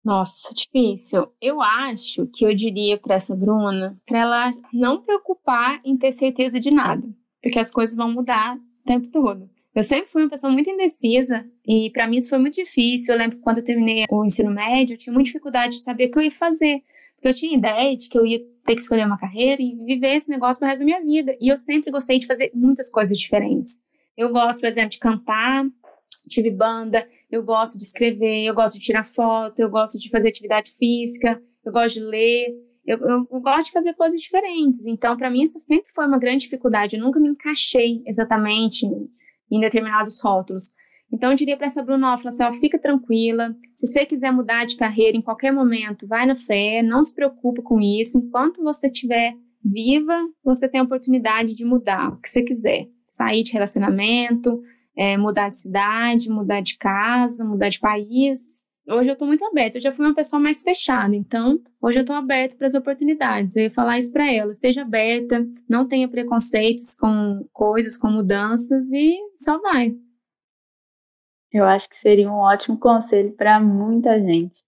Nossa, difícil. Eu acho que eu diria para essa Bruna para ela não preocupar em ter certeza de nada, porque as coisas vão mudar o tempo todo. Eu sempre fui uma pessoa muito indecisa e para mim isso foi muito difícil. Eu lembro que quando eu terminei o ensino médio, eu tinha muita dificuldade de saber o que eu ia fazer, porque eu tinha ideia de que eu ia ter que escolher uma carreira e viver esse negócio pro resto da minha vida. E eu sempre gostei de fazer muitas coisas diferentes. Eu gosto, por exemplo, de cantar, tive banda, eu gosto de escrever, eu gosto de tirar foto, eu gosto de fazer atividade física, eu gosto de ler, eu, eu, eu gosto de fazer coisas diferentes. Então, para mim, isso sempre foi uma grande dificuldade. Eu nunca me encaixei exatamente em, determinados rótulos. Então, eu diria para essa Bruna, assim, ó, fica tranquila. Se você quiser mudar de carreira em qualquer momento, vai na fé, não se preocupe com isso. Enquanto você estiver viva, você tem a oportunidade de mudar o que você quiser. Sair de relacionamento, é, mudar de cidade, mudar de casa, mudar de país. Hoje eu estou muito aberta. Eu já fui uma pessoa mais fechada, então hoje eu estou aberta para as oportunidades. Eu ia falar isso para ela: esteja aberta, não tenha preconceitos com coisas, com mudanças e só vai. Eu acho que seria um ótimo conselho para muita gente,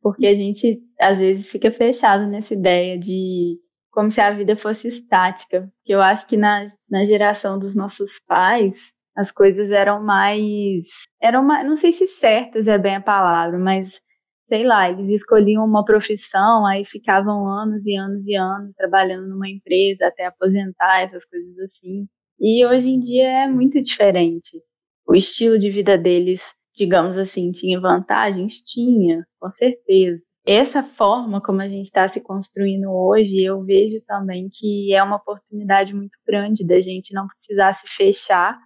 porque a gente às vezes fica fechado nessa ideia de como se a vida fosse estática. Porque eu acho que na, na geração dos nossos pais, as coisas eram mais. eram mais, não sei se certas é bem a palavra, mas sei lá, eles escolhiam uma profissão, aí ficavam anos e anos e anos trabalhando numa empresa até aposentar, essas coisas assim. E hoje em dia é muito diferente o estilo de vida deles, digamos assim, tinha vantagens? Tinha, com certeza. Essa forma como a gente está se construindo hoje, eu vejo também que é uma oportunidade muito grande da gente não precisar se fechar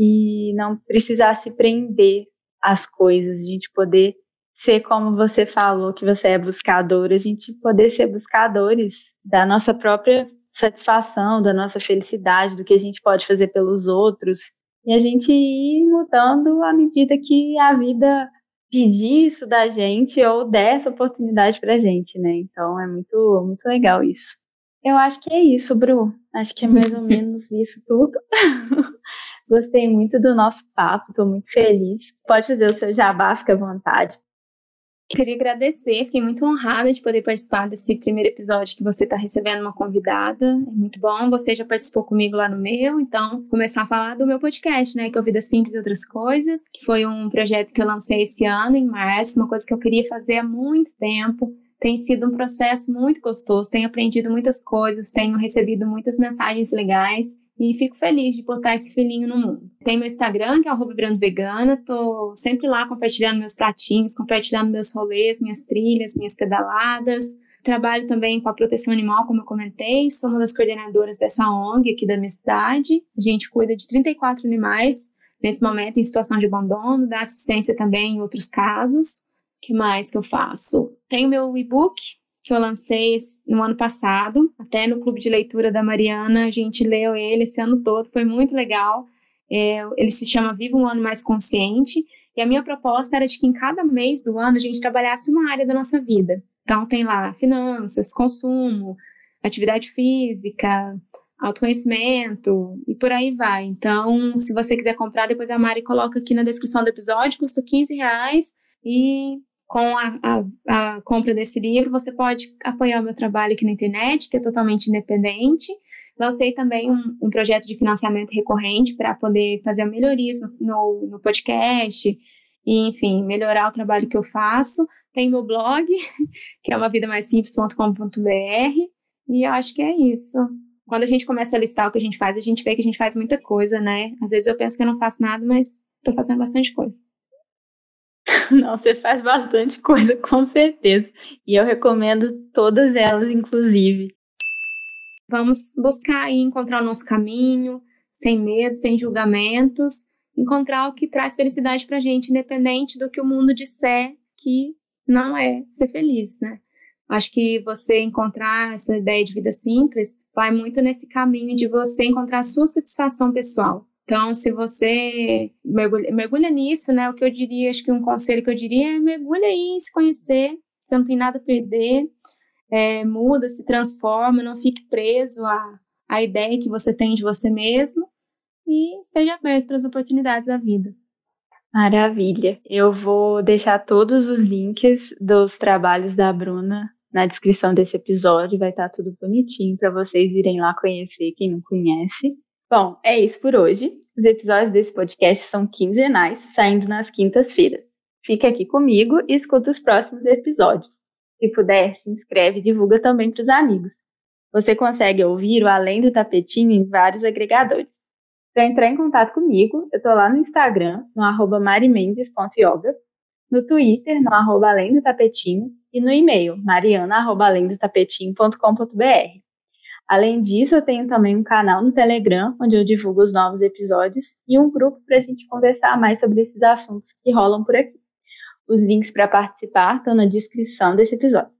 e não precisar se prender às coisas, a gente poder ser como você falou que você é buscador, a gente poder ser buscadores da nossa própria satisfação, da nossa felicidade, do que a gente pode fazer pelos outros e a gente ir mudando à medida que a vida pedir isso da gente ou der essa oportunidade pra gente, né? Então é muito, muito legal isso. Eu acho que é isso, Bru. Acho que é mais ou menos isso tudo. Gostei muito do nosso papo, estou muito feliz. Pode fazer o seu jabá, fica à vontade. Queria agradecer, fiquei muito honrada de poder participar desse primeiro episódio que você está recebendo uma convidada. É muito bom, você já participou comigo lá no meu, então começar a falar do meu podcast, né? Que é o Vida Simples e Outras Coisas, que foi um projeto que eu lancei esse ano, em março, uma coisa que eu queria fazer há muito tempo. Tem sido um processo muito gostoso, tenho aprendido muitas coisas, tenho recebido muitas mensagens legais e fico feliz de botar esse filhinho no mundo. Tem meu Instagram, que é o Vegana, tô sempre lá compartilhando meus pratinhos, compartilhando meus rolês, minhas trilhas, minhas pedaladas. Trabalho também com a proteção animal, como eu comentei, sou uma das coordenadoras dessa ONG aqui da minha cidade. A gente cuida de 34 animais nesse momento em situação de abandono, dá assistência também em outros casos. O que mais que eu faço? Tenho meu e-book, que eu lancei no ano passado, até no clube de leitura da Mariana, a gente leu ele esse ano todo, foi muito legal. É, ele se chama Viva um Ano Mais Consciente, e a minha proposta era de que em cada mês do ano a gente trabalhasse uma área da nossa vida. Então tem lá finanças, consumo, atividade física, autoconhecimento e por aí vai. Então, se você quiser comprar, depois a Mari coloca aqui na descrição do episódio, custa 15 reais e com a, a, a, compra desse livro, você pode apoiar o meu trabalho aqui na internet, que é totalmente independente. Lancei também um, um projeto de financiamento recorrente para poder fazer melhorias no, no, no podcast, e, enfim, melhorar o trabalho que eu faço. Tem meu blog, que é uma vida mais simples.com.br, e eu acho que é isso. Quando a gente começa a listar o que a gente faz, a gente vê que a gente faz muita coisa, né? Às vezes eu penso que eu não faço nada, mas estou fazendo bastante coisa. Não, você faz bastante coisa, com certeza. E eu recomendo todas elas, inclusive. Vamos buscar e encontrar o nosso caminho, sem medo, sem julgamentos, encontrar o que traz felicidade pra gente, independente do que o mundo disser que não é ser feliz, né? Acho que você encontrar essa ideia de vida simples vai muito nesse caminho de você encontrar a sua satisfação pessoal. Então, se você mergulha, mergulha nisso, né? O que eu diria, acho que um conselho que eu diria é mergulha aí em se conhecer, você não tem nada a perder, é, muda, se transforma, não fique preso à, à ideia que você tem de você mesmo e esteja aberto para as oportunidades da vida. Maravilha. Eu vou deixar todos os links dos trabalhos da Bruna na descrição desse episódio, vai estar tudo bonitinho para vocês irem lá conhecer quem não conhece. Bom, é isso por hoje. Os episódios desse podcast são quinzenais, saindo nas quintas-feiras. Fique aqui comigo e escuta os próximos episódios. Se puder, se inscreve e divulga também para os amigos. Você consegue ouvir o Além do Tapetinho em vários agregadores. Para entrar em contato comigo, eu estou lá no Instagram, no arroba marimendes.yoga, no Twitter, no arroba além do tapetinho, e no e-mail, mariana.alemdotapetinho.com.br. Além disso, eu tenho também um canal no Telegram, onde eu divulgo os novos episódios, e um grupo para a gente conversar mais sobre esses assuntos que rolam por aqui. Os links para participar estão na descrição desse episódio.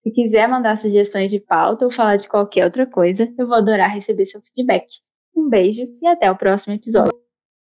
Se quiser mandar sugestões de pauta ou falar de qualquer outra coisa, eu vou adorar receber seu feedback. Um beijo e até o próximo episódio.